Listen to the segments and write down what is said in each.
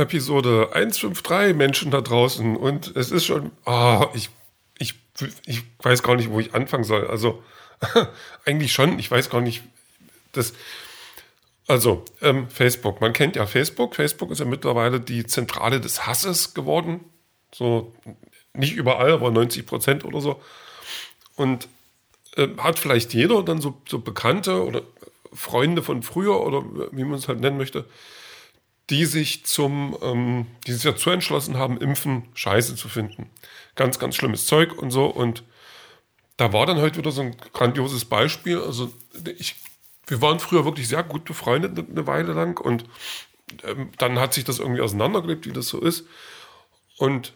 Episode 153 Menschen da draußen und es ist schon, oh, ich, ich, ich weiß gar nicht, wo ich anfangen soll. Also eigentlich schon, ich weiß gar nicht, das, also ähm, Facebook, man kennt ja Facebook. Facebook ist ja mittlerweile die Zentrale des Hasses geworden. So, nicht überall, aber 90 Prozent oder so. Und äh, hat vielleicht jeder dann so, so Bekannte oder Freunde von früher oder wie man es halt nennen möchte, die sich zum, ähm, die sich dazu entschlossen haben, Impfen scheiße zu finden. Ganz, ganz schlimmes Zeug und so. Und da war dann heute wieder so ein grandioses Beispiel. Also ich, wir waren früher wirklich sehr gut befreundet eine Weile lang und ähm, dann hat sich das irgendwie auseinandergelebt, wie das so ist. Und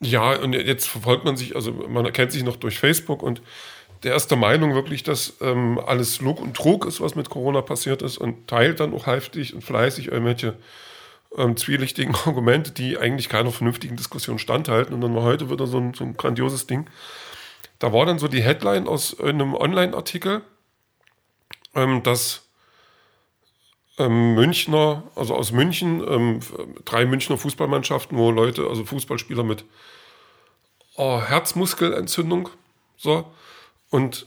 ja, und jetzt verfolgt man sich, also man erkennt sich noch durch Facebook und der ist der Meinung wirklich, dass ähm, alles Lug und Trug ist, was mit Corona passiert ist und teilt dann auch heftig und fleißig irgendwelche ähm, zwielichtigen Argumente, die eigentlich keiner vernünftigen Diskussion standhalten. Und dann war heute wieder so ein, so ein grandioses Ding. Da war dann so die Headline aus einem Online-Artikel, ähm, dass ähm, Münchner, also aus München, ähm, drei Münchner Fußballmannschaften, wo Leute, also Fußballspieler mit oh, Herzmuskelentzündung, so, und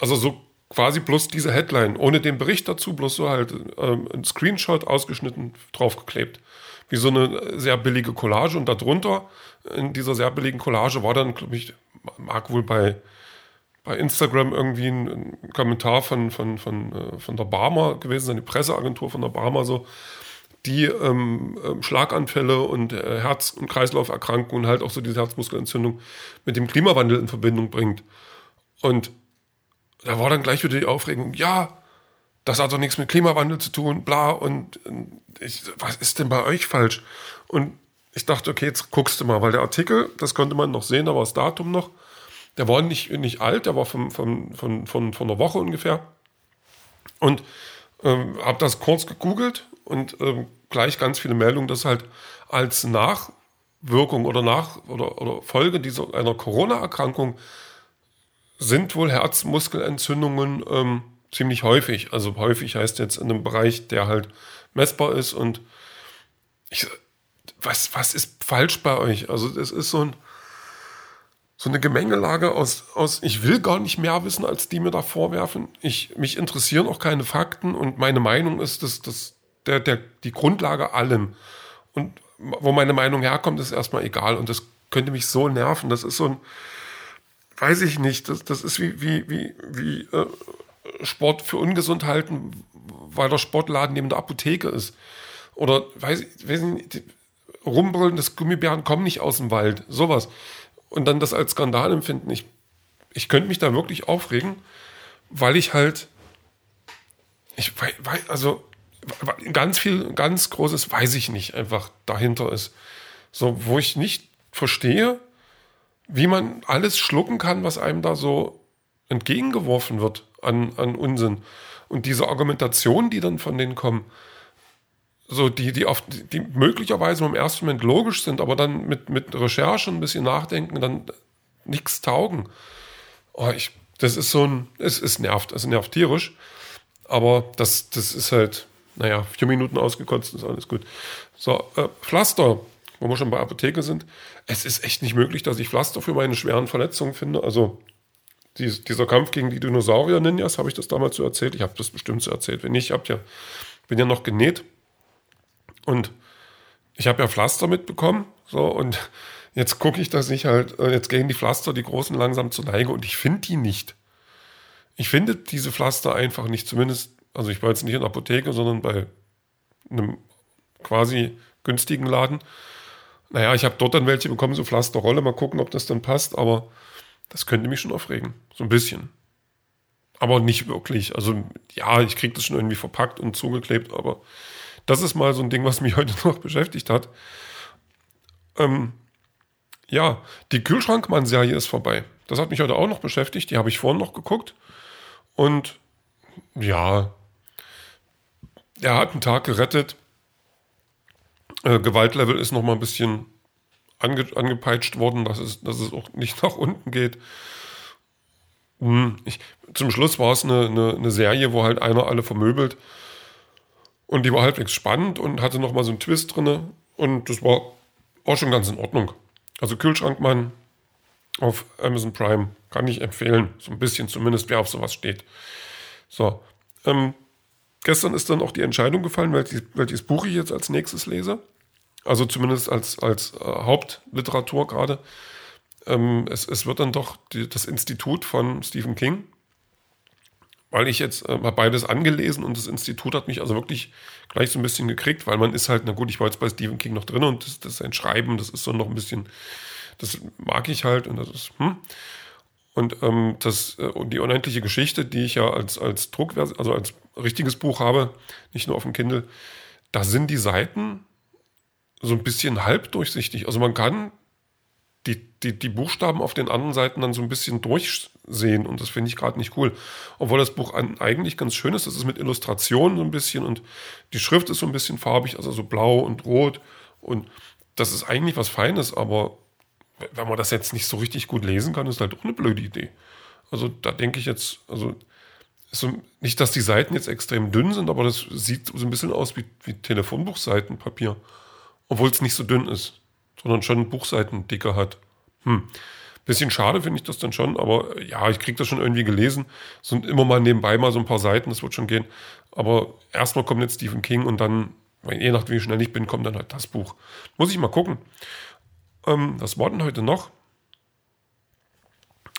also so quasi bloß diese Headline, ohne den Bericht dazu, bloß so halt ähm, ein Screenshot ausgeschnitten draufgeklebt. Wie so eine sehr billige Collage. Und darunter, in dieser sehr billigen Collage, war dann, glaube ich, mag wohl bei, bei Instagram irgendwie ein, ein Kommentar von, von, von, äh, von der Barmer gewesen, eine Presseagentur von der Barmer so, die ähm, ähm Schlaganfälle und äh, Herz- und Kreislauferkrankungen, halt auch so diese Herzmuskelentzündung mit dem Klimawandel in Verbindung bringt. Und da war dann gleich wieder die Aufregung, ja, das hat doch nichts mit Klimawandel zu tun, bla, und ich, was ist denn bei euch falsch? Und ich dachte, okay, jetzt guckst du mal, weil der Artikel, das konnte man noch sehen, da war das Datum noch, der war nicht, nicht alt, der war von, von, von, von, von einer Woche ungefähr. Und ähm, habe das kurz gegoogelt und ähm, gleich ganz viele Meldungen, dass halt als Nachwirkung oder Nach oder, oder Folge dieser einer Corona-Erkrankung sind wohl Herzmuskelentzündungen ähm, ziemlich häufig. Also häufig heißt jetzt in einem Bereich, der halt messbar ist. Und ich, was, was ist falsch bei euch? Also es ist so, ein, so eine Gemengelage aus, aus, ich will gar nicht mehr wissen, als die mir da vorwerfen. Ich, mich interessieren auch keine Fakten und meine Meinung ist, dass das der, der, die Grundlage allem. Und wo meine Meinung herkommt, ist erstmal egal. Und das könnte mich so nerven. Das ist so ein, weiß ich nicht, das, das ist wie, wie, wie, wie äh, Sport für ungesund halten, weil der Sportladen neben der Apotheke ist. Oder weiß, ich, weiß ich nicht, rumbrüllen, das Gummibären kommen nicht aus dem Wald, sowas. Und dann das als Skandal empfinden. Ich, ich könnte mich da wirklich aufregen, weil ich halt, ich weiß, also ganz viel, ganz Großes weiß ich nicht einfach dahinter ist. So, wo ich nicht verstehe, wie man alles schlucken kann, was einem da so entgegengeworfen wird an, an Unsinn. Und diese Argumentationen, die dann von denen kommen, so die, die, auf, die möglicherweise im ersten Moment logisch sind, aber dann mit, mit Recherche ein bisschen nachdenken, dann nichts taugen. Oh, ich, das ist so ein, es, es nervt, es nervt tierisch. Aber das, das ist halt, naja, vier Minuten ausgekotzt, ist alles gut. So, äh, Pflaster wo wir schon bei Apotheke sind, es ist echt nicht möglich, dass ich Pflaster für meine schweren Verletzungen finde. Also die, dieser Kampf gegen die Dinosaurier-Ninjas, habe ich das damals so erzählt? Ich habe das bestimmt so erzählt. Wenn nicht, ich ja, bin ja noch genäht und ich habe ja Pflaster mitbekommen. So, und jetzt gucke ich, dass ich halt, äh, jetzt gehen die Pflaster, die großen, langsam zur Neige und ich finde die nicht. Ich finde diese Pflaster einfach nicht, zumindest, also ich war jetzt nicht in der Apotheke, sondern bei einem quasi günstigen Laden. Naja, ich habe dort dann welche bekommen, so Pflasterrolle. Mal gucken, ob das dann passt. Aber das könnte mich schon aufregen. So ein bisschen. Aber nicht wirklich. Also ja, ich kriege das schon irgendwie verpackt und zugeklebt. Aber das ist mal so ein Ding, was mich heute noch beschäftigt hat. Ähm, ja, die Kühlschrankmann-Serie ist vorbei. Das hat mich heute auch noch beschäftigt. Die habe ich vorhin noch geguckt. Und ja, er hat einen Tag gerettet. Äh, Gewaltlevel ist noch mal ein bisschen ange angepeitscht worden, dass es, dass es auch nicht nach unten geht. Hm, ich, zum Schluss war es eine, eine, eine, Serie, wo halt einer alle vermöbelt. Und die war halbwegs spannend und hatte nochmal so einen Twist drin. Und das war auch schon ganz in Ordnung. Also Kühlschrankmann auf Amazon Prime kann ich empfehlen. So ein bisschen zumindest, wer auf sowas steht. So. Ähm, gestern ist dann auch die Entscheidung gefallen, welches, welches Buch ich jetzt als nächstes lese. Also zumindest als, als äh, Hauptliteratur gerade. Ähm, es, es wird dann doch die, das Institut von Stephen King weil ich jetzt äh, beides angelesen und das Institut hat mich also wirklich gleich so ein bisschen gekriegt, weil man ist halt, na gut, ich war jetzt bei Stephen King noch drin und das, das ist ein Schreiben, das ist so noch ein bisschen, das mag ich halt und das ist, hm. Und ähm, das äh, die unendliche Geschichte, die ich ja als, als Druckversion, also als richtiges Buch habe, nicht nur auf dem Kindle, da sind die Seiten so ein bisschen halbdurchsichtig. Also man kann die, die, die Buchstaben auf den anderen Seiten dann so ein bisschen durchsehen und das finde ich gerade nicht cool. Obwohl das Buch eigentlich ganz schön ist, das ist mit Illustrationen so ein bisschen und die Schrift ist so ein bisschen farbig, also so blau und rot und das ist eigentlich was Feines, aber wenn man das jetzt nicht so richtig gut lesen kann, ist halt auch eine blöde Idee. Also da denke ich jetzt, also so, nicht, dass die Seiten jetzt extrem dünn sind, aber das sieht so ein bisschen aus wie, wie Telefonbuchseitenpapier, obwohl es nicht so dünn ist sondern schon Buchseiten dicker hat. Hm. Bisschen schade finde ich das dann schon, aber ja, ich kriege das schon irgendwie gelesen. Es sind immer mal nebenbei mal so ein paar Seiten, das wird schon gehen. Aber erstmal kommt jetzt Stephen King und dann, je nachdem wie schnell ich bin, kommt dann halt das Buch. Muss ich mal gucken. Ähm, was war denn heute noch?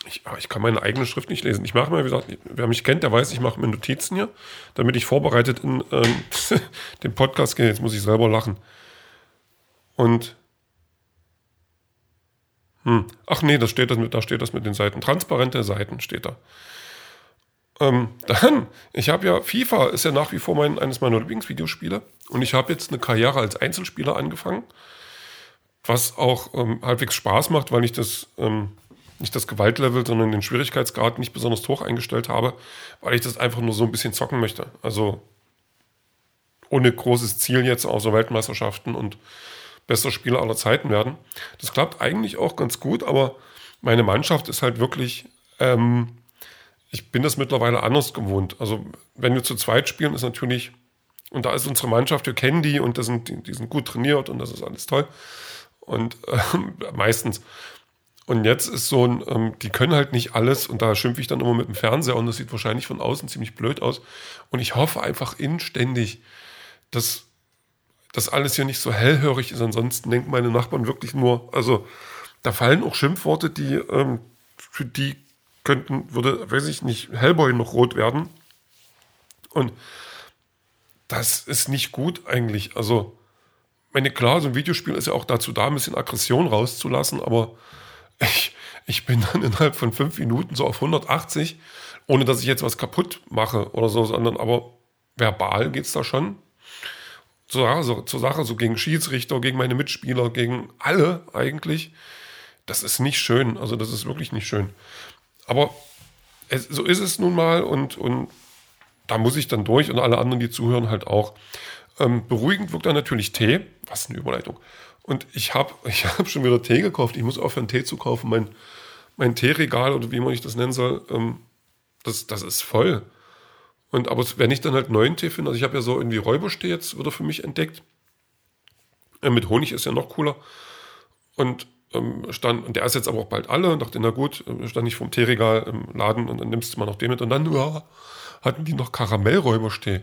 Ich, ich, kann meine eigene Schrift nicht lesen. Ich mache mal, wie gesagt, wer mich kennt, der weiß, ich mache mir Notizen hier, damit ich vorbereitet in ähm, den Podcast gehe. Jetzt muss ich selber lachen. Und hm. Ach nee, das steht das mit, da steht das mit den Seiten. Transparente Seiten steht da. Ähm, dann, ich habe ja, FIFA ist ja nach wie vor mein, eines meiner Lieblingsvideospiele. Und ich habe jetzt eine Karriere als Einzelspieler angefangen, was auch ähm, halbwegs Spaß macht, weil ich das, ähm, nicht das Gewaltlevel, sondern den Schwierigkeitsgrad nicht besonders hoch eingestellt habe, weil ich das einfach nur so ein bisschen zocken möchte. Also ohne großes Ziel jetzt, außer Weltmeisterschaften und bester Spieler aller Zeiten werden. Das klappt eigentlich auch ganz gut, aber meine Mannschaft ist halt wirklich, ähm, ich bin das mittlerweile anders gewohnt. Also wenn wir zu zweit spielen, ist natürlich, und da ist unsere Mannschaft, wir kennen die und das sind, die, sind gut trainiert und das ist alles toll. Und äh, meistens. Und jetzt ist so ein, ähm, die können halt nicht alles und da schimpfe ich dann immer mit dem Fernseher und das sieht wahrscheinlich von außen ziemlich blöd aus. Und ich hoffe einfach inständig, dass dass alles hier nicht so hellhörig ist. Ansonsten denken meine Nachbarn wirklich nur, also da fallen auch Schimpfworte, die ähm, für die könnten, würde, weiß ich nicht, Hellboy noch rot werden. Und das ist nicht gut eigentlich. Also, meine, klar, so ein Videospiel ist ja auch dazu da, ein bisschen Aggression rauszulassen, aber ich, ich bin dann innerhalb von fünf Minuten so auf 180, ohne dass ich jetzt was kaputt mache oder so, sondern aber verbal geht es da schon zur Sache, so, zur Sache, so gegen Schiedsrichter, gegen meine Mitspieler, gegen alle eigentlich. Das ist nicht schön. Also, das ist wirklich nicht schön. Aber es, so ist es nun mal und, und da muss ich dann durch und alle anderen, die zuhören, halt auch. Ähm, beruhigend wirkt dann natürlich Tee. Was eine Überleitung. Und ich habe ich hab schon wieder Tee gekauft. Ich muss aufhören, Tee zu kaufen. Mein, mein Teeregal oder wie man ich das nennen soll, ähm, das, das ist voll. Und aber wenn ich dann halt neuen Tee finde, also ich habe ja so irgendwie Räuberstee jetzt wieder für mich entdeckt. Äh, mit Honig ist ja noch cooler. Und ähm, stand, und der ist jetzt aber auch bald alle und dachte, na gut, äh, stand ich vom Teeregal im Laden und dann nimmst du mal noch den mit. Und dann ja, hatten die noch Karamellräuberstee.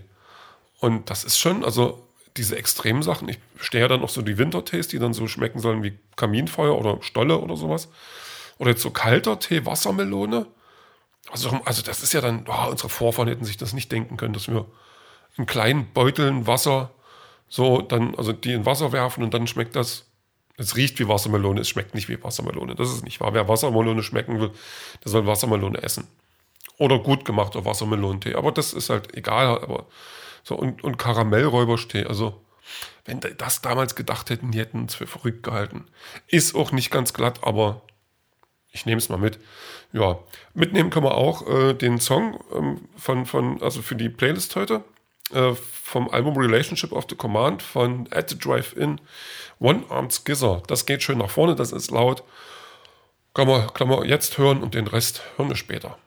Und das ist schon, also diese extremen Sachen, ich stehe ja dann noch so die Wintertees, die dann so schmecken sollen wie Kaminfeuer oder Stolle oder sowas. Oder jetzt so kalter Tee, Wassermelone. Also, also das ist ja dann, oh, unsere Vorfahren hätten sich das nicht denken können, dass wir in kleinen Beuteln Wasser so dann, also die in Wasser werfen und dann schmeckt das, es riecht wie Wassermelone, es schmeckt nicht wie Wassermelone. Das ist nicht wahr. Wer Wassermelone schmecken will, der soll Wassermelone essen. Oder gut gemachter Wassermelonentee. Aber das ist halt egal. Aber so, und, und Karamellräuberstee, also wenn die das damals gedacht hätten, die hätten es für verrückt gehalten. Ist auch nicht ganz glatt, aber ich nehme es mal mit. Ja, mitnehmen können wir auch äh, den Song ähm, von, von, also für die Playlist heute, äh, vom Album Relationship of the Command von At the Drive-In, One Armed Skizzer. Das geht schön nach vorne, das ist laut. Kann man, kann man jetzt hören und den Rest hören wir später.